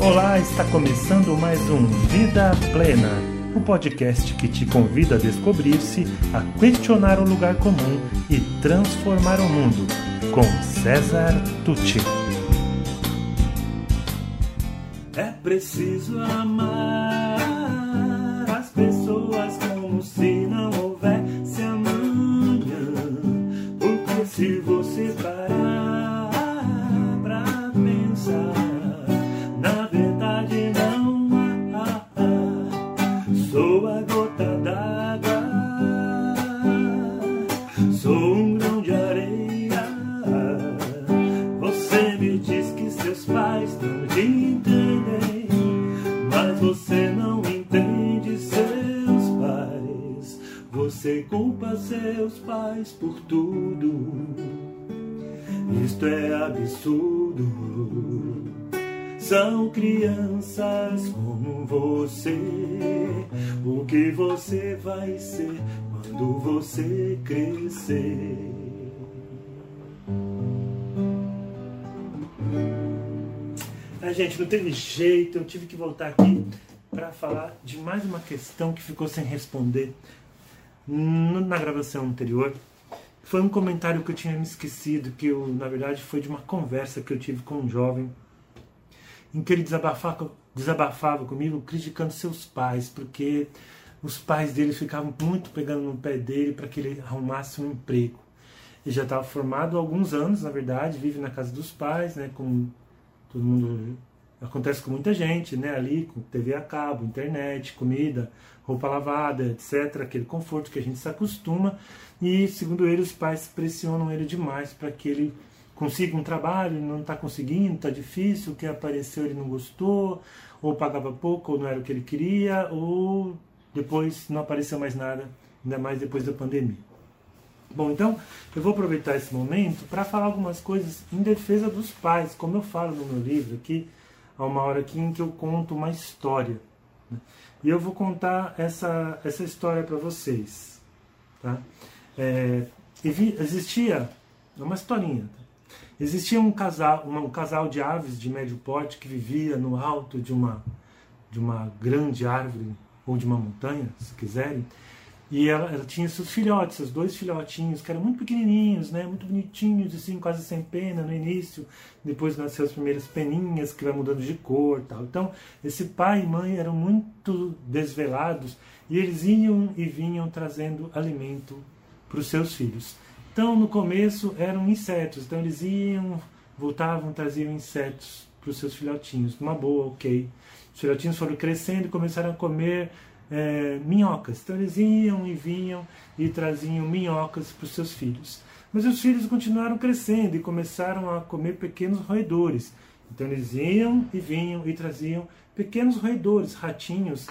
Olá, está começando mais um Vida Plena, o um podcast que te convida a descobrir-se, a questionar o lugar comum e transformar o mundo, com César Tucci. É preciso amar as pessoas como se culpa seus pais por tudo. Isto é absurdo. São crianças como você. O que você vai ser quando você crescer? A gente, não teve jeito, eu tive que voltar aqui para falar de mais uma questão que ficou sem responder na gravação anterior. Foi um comentário que eu tinha me esquecido, que eu, na verdade foi de uma conversa que eu tive com um jovem, em que ele desabafava, desabafava comigo criticando seus pais, porque os pais dele ficavam muito pegando no pé dele para que ele arrumasse um emprego. Ele já estava formado há alguns anos, na verdade, vive na casa dos pais, né, como todo mundo acontece com muita gente, né, ali com TV a cabo, internet, comida, roupa lavada, etc, aquele conforto que a gente se acostuma. E segundo ele, os pais pressionam ele demais para que ele consiga um trabalho, não está conseguindo, está difícil, o que apareceu ele não gostou, ou pagava pouco, ou não era o que ele queria, ou depois não apareceu mais nada, ainda mais depois da pandemia. Bom, então eu vou aproveitar esse momento para falar algumas coisas em defesa dos pais, como eu falo no meu livro aqui, há uma hora aqui em que eu conto uma história. né? E eu vou contar essa, essa história para vocês. Tá? É, existia uma historinha. tá? Existia um casal, um casal de aves de médio porte que vivia no alto de uma, de uma grande árvore ou de uma montanha, se quiserem. E ela, ela tinha seus filhotes, seus dois filhotinhos, que eram muito pequenininhos, né, muito bonitinhos, assim, quase sem pena no início. Depois nasceu as primeiras peninhas, que vai mudando de cor tal. Então, esse pai e mãe eram muito desvelados e eles iam e vinham trazendo alimento para os seus filhos. Então, no começo eram insetos, então eles iam, voltavam, traziam insetos para os seus filhotinhos, numa boa, ok. Os filhotinhos foram crescendo e começaram a comer é, minhocas. Então eles iam e vinham e traziam minhocas para os seus filhos. Mas os filhos continuaram crescendo e começaram a comer pequenos roedores. Então eles iam e vinham e traziam pequenos roedores, ratinhos,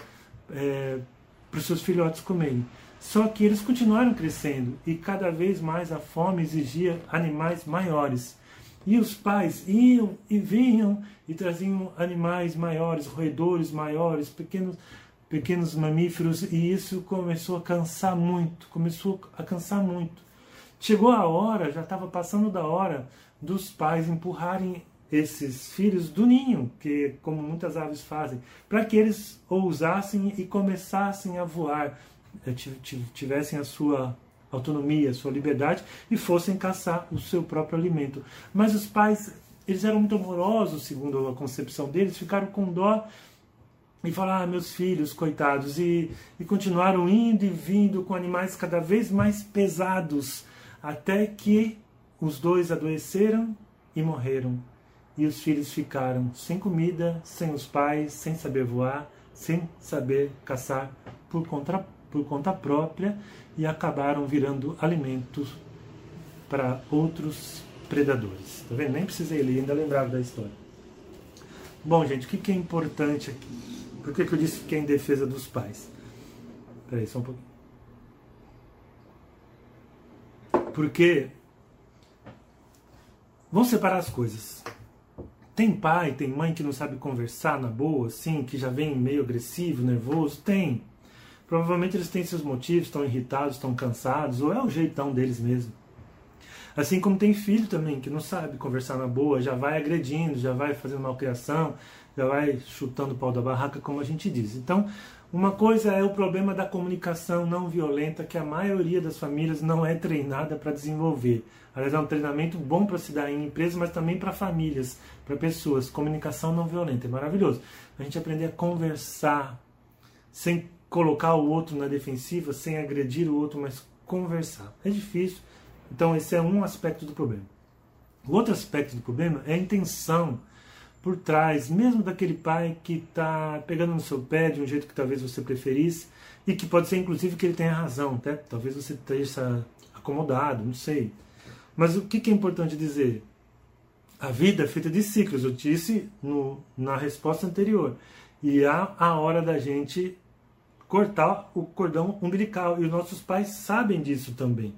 é, para os seus filhotes comerem. Só que eles continuaram crescendo e cada vez mais a fome exigia animais maiores. E os pais iam e vinham e traziam animais maiores, roedores maiores, pequenos, pequenos mamíferos, e isso começou a cansar muito, começou a cansar muito. Chegou a hora, já estava passando da hora, dos pais empurrarem esses filhos do ninho, que como muitas aves fazem, para que eles ousassem e começassem a voar, eh, ti- ti- tivessem a sua autonomia, a sua liberdade e fossem caçar o seu próprio alimento. Mas os pais, eles eram muito amorosos, segundo a concepção deles, ficaram com dó e falaram, ah, meus filhos, coitados, e, e continuaram indo e vindo com animais cada vez mais pesados, até que os dois adoeceram e morreram. E os filhos ficaram sem comida, sem os pais, sem saber voar, sem saber caçar por conta, por conta própria e acabaram virando alimentos para outros predadores. Tá vendo? Nem precisei ler, ainda lembrava da história. Bom, gente, o que que é importante aqui? Por que, que eu disse que é em defesa dos pais? Peraí, só um pouquinho. Porque vamos separar as coisas. Tem pai, tem mãe que não sabe conversar na boa, assim, que já vem meio agressivo, nervoso? Tem. Provavelmente eles têm seus motivos, estão irritados, estão cansados, ou é o jeitão deles mesmo. Assim como tem filho também que não sabe conversar na boa, já vai agredindo, já vai fazendo malcriação, já vai chutando o pau da barraca, como a gente diz. Então, uma coisa é o problema da comunicação não violenta que a maioria das famílias não é treinada para desenvolver. Aliás, é um treinamento bom para se dar em empresas, mas também para famílias, para pessoas. Comunicação não violenta é maravilhoso. A gente aprender a conversar sem colocar o outro na defensiva, sem agredir o outro, mas conversar. É difícil. Então, esse é um aspecto do problema. O outro aspecto do problema é a intenção por trás, mesmo daquele pai que está pegando no seu pé de um jeito que talvez você preferisse, e que pode ser inclusive que ele tenha razão, tá? talvez você esteja acomodado, não sei. Mas o que, que é importante dizer? A vida é feita de ciclos, eu disse no, na resposta anterior. E há a hora da gente cortar o cordão umbilical, e os nossos pais sabem disso também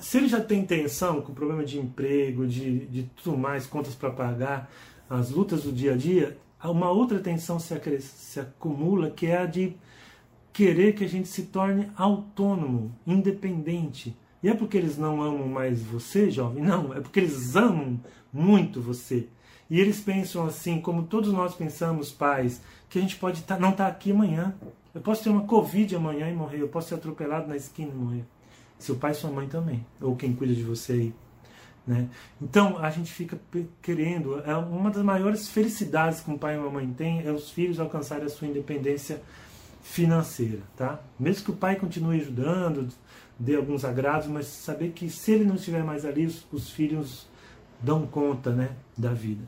se ele já tem intenção com o problema de emprego, de, de tudo mais, contas para pagar, as lutas do dia a dia, uma outra tensão se, se acumula que é a de querer que a gente se torne autônomo, independente. E é porque eles não amam mais você, jovem? Não, é porque eles amam muito você. E eles pensam assim, como todos nós pensamos, pais, que a gente pode tá, não estar tá aqui amanhã. Eu posso ter uma Covid amanhã e morrer, eu posso ser atropelado na esquina e morrer seu pai e sua mãe também, ou quem cuida de você aí. Né? Então a gente fica querendo, é uma das maiores felicidades que um pai e uma mãe têm é os filhos alcançarem a sua independência financeira, tá? Mesmo que o pai continue ajudando, dê alguns agrados, mas saber que se ele não estiver mais ali, os, os filhos dão conta, né, da vida.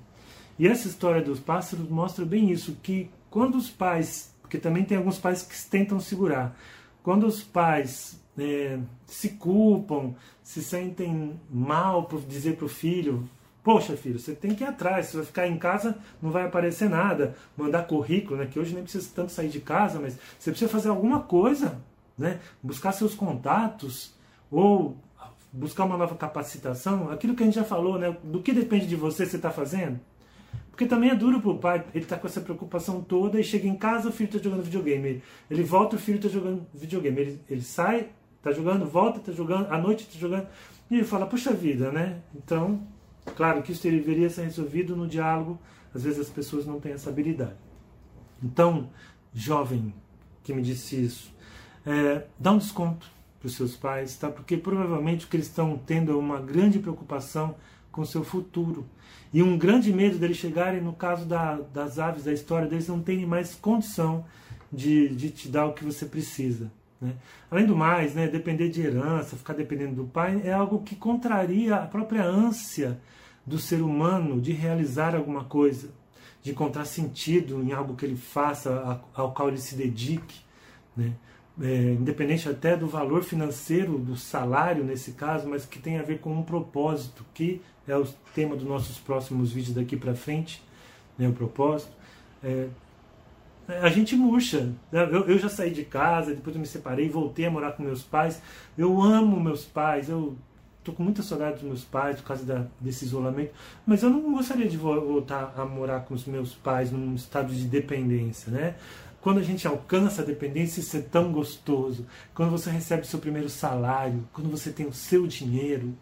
E essa história dos pássaros mostra bem isso, que quando os pais, porque também tem alguns pais que tentam segurar, quando os pais é, se culpam, se sentem mal por dizer para o filho: Poxa, filho, você tem que ir atrás, você vai ficar em casa, não vai aparecer nada. Mandar currículo, né? Que hoje nem precisa tanto sair de casa, mas você precisa fazer alguma coisa, né? Buscar seus contatos, ou buscar uma nova capacitação. Aquilo que a gente já falou, né? Do que depende de você, você está fazendo? Porque também é duro pro pai, ele tá com essa preocupação toda e chega em casa, o filho tá jogando videogame. Ele volta, o filho tá jogando videogame. Ele, ele sai, tá jogando, volta, tá jogando, à noite tá jogando. E ele fala, puxa vida, né? Então, claro que isso deveria ser resolvido no diálogo. Às vezes as pessoas não têm essa habilidade. Então, jovem que me disse isso, é, dá um desconto para os seus pais, tá? Porque provavelmente o que eles estão tendo é uma grande preocupação com o seu futuro. E um grande medo deles chegarem, no caso da, das aves, da história, deles não terem mais condição de, de te dar o que você precisa. Né? Além do mais, né, depender de herança, ficar dependendo do pai, é algo que contraria a própria ânsia do ser humano de realizar alguma coisa, de encontrar sentido em algo que ele faça, ao qual ele se dedique. Né? é, independente até do valor financeiro do salário nesse caso, mas que tem a ver com um propósito, que é o tema dos nossos próximos vídeos daqui para frente, né, o propósito. É, a gente murcha. Né? Eu, eu, já saí de casa, depois eu me separei, voltei a morar com meus pais. Eu amo meus pais, eu tô com muita saudade dos meus pais por causa da, desse isolamento, mas eu não gostaria de voltar a morar com os meus pais num estado de dependência, né? Quando a gente alcança a dependência, isso é tão gostoso. Quando você recebe seu primeiro salário, quando você tem o seu dinheiro,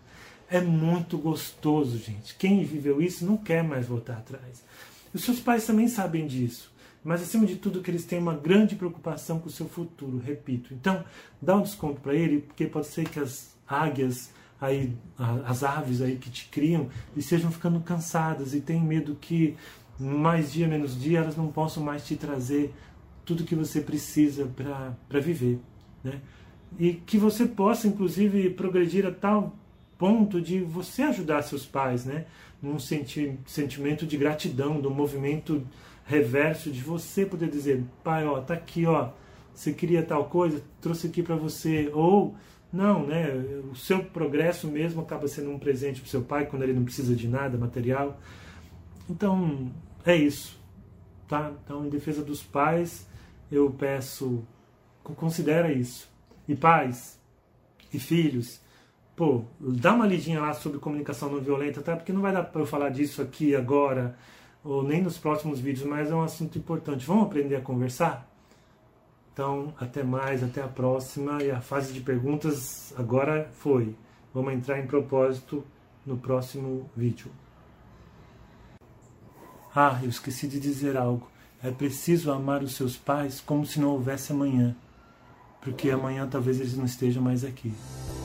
é muito gostoso, gente. Quem viveu isso não quer mais voltar atrás. Os seus pais também sabem disso. Mas acima de tudo que eles têm uma grande preocupação com o seu futuro, repito. Então, dá um desconto para ele, porque pode ser que as águias aí, as aves aí que te criam, estejam ficando cansadas e têm medo que mais dia menos dia elas não possam mais te trazer tudo que você precisa para viver. Né? E que você possa, inclusive, progredir a tal ponto de você ajudar seus pais, né? num senti sentimento de gratidão, do movimento reverso de você poder dizer, pai, ó, tá aqui, ó, você queria tal coisa, trouxe aqui para você, ou não, né? O seu progresso mesmo acaba sendo um presente para seu pai quando ele não precisa de nada material. Então, é isso, tá? Então, em defesa dos pais, eu peço, considera isso. E pais e filhos, pô, dá uma lidinha lá sobre comunicação não violenta, tá? Porque não vai dar para eu falar disso aqui agora, ou nem nos próximos vídeos, mas é um assunto importante. Vamos aprender a conversar? Então, até mais, até a próxima. E a fase de perguntas agora foi. vamos entrar em propósito no próximo vídeo. Ah, eu esqueci de dizer algo. É preciso amar os seus pais como se não houvesse amanhã, porque amanhã talvez eles não estejam mais aqui.